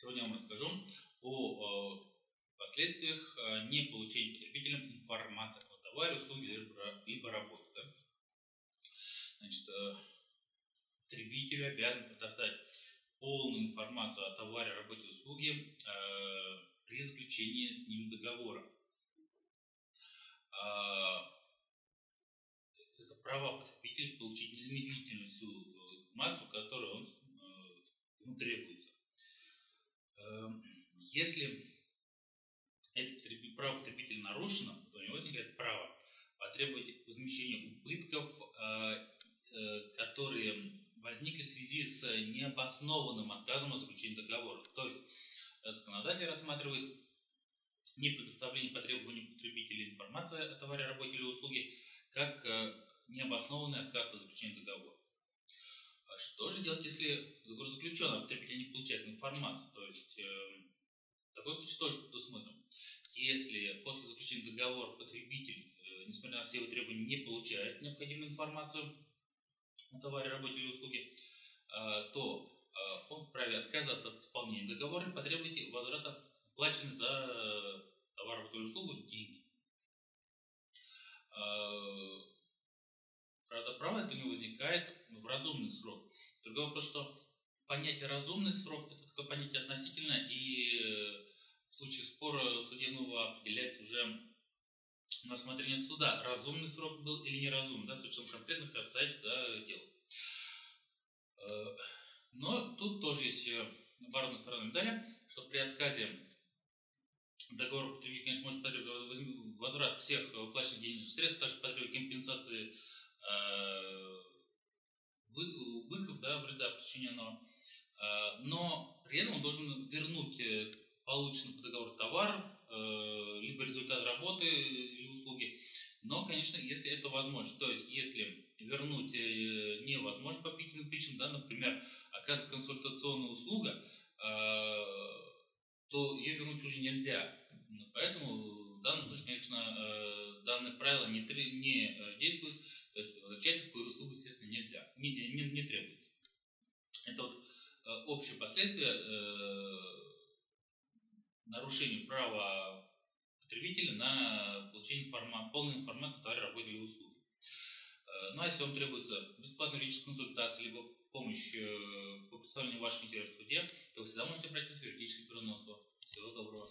Сегодня я вам расскажу о последствиях не получения потребителям информации о товаре, услуге либо работе. Да? Значит, э, потребитель обязан предоставить полную информацию о товаре, работе, услуге э, при заключении с ним договора. Э, это право потребителя получить незамедлительно всю информацию, которую он, ему требуется. Эм, если это право потребителя нарушено, то у него возникает право потребовать возмещения убытков, э, э, которые возникли в связи с необоснованным отказом от заключения договора. То есть законодатель рассматривает не предоставление по потребителя информации о товаре, работе или услуге как э, необоснованный отказ от заключения договора. А что же делать, если договор заключен, а потребитель не получает информацию? То есть такой случай тоже предусмотрен. Если после заключения договора потребитель, э, несмотря на все его требования, не получает необходимую информацию о товаре, работе или услуге, э, то э, он вправе отказаться от исполнения договора и потребовать возврата оплаченных за товар, работу или услугу деньги. Правда, право это не возникает в разумный срок. Другой вопрос, что понятие разумный срок это такое понятие относительно, и э, в случае спора судебного определяется уже на осмотрение суда, разумный срок был или неразумный, да, с учетом конкретных обстоятельств да, дела. Э, но тут тоже есть э, оборотная сторона медали, что при отказе договора потребитель, конечно, может потребовать возврат всех уплаченных денежных средств, также потребовать компенсации убытков, да, вреда причиненного. А, но при этом он должен вернуть э, полученный по договору товар, э, либо результат работы или услуги. Но, конечно, если это возможно, то есть если вернуть э, невозможно по причинам, да, например, оказывает консультационная услуга, то ее вернуть уже нельзя. Поэтому в данном случае, конечно, данное правило не, не действует, то есть возвращать такую услугу, естественно, нельзя, не, не, не требуется. Это вот Э, общие последствия э, нарушения права потребителя на получение информа полной информации о товаре, работе или услуге. Э, ну а если вам требуется бесплатная юридическая консультация, либо помощь по представлению ваших интересов в суде, то вы всегда можете обратиться в юридический переносство. Всего доброго.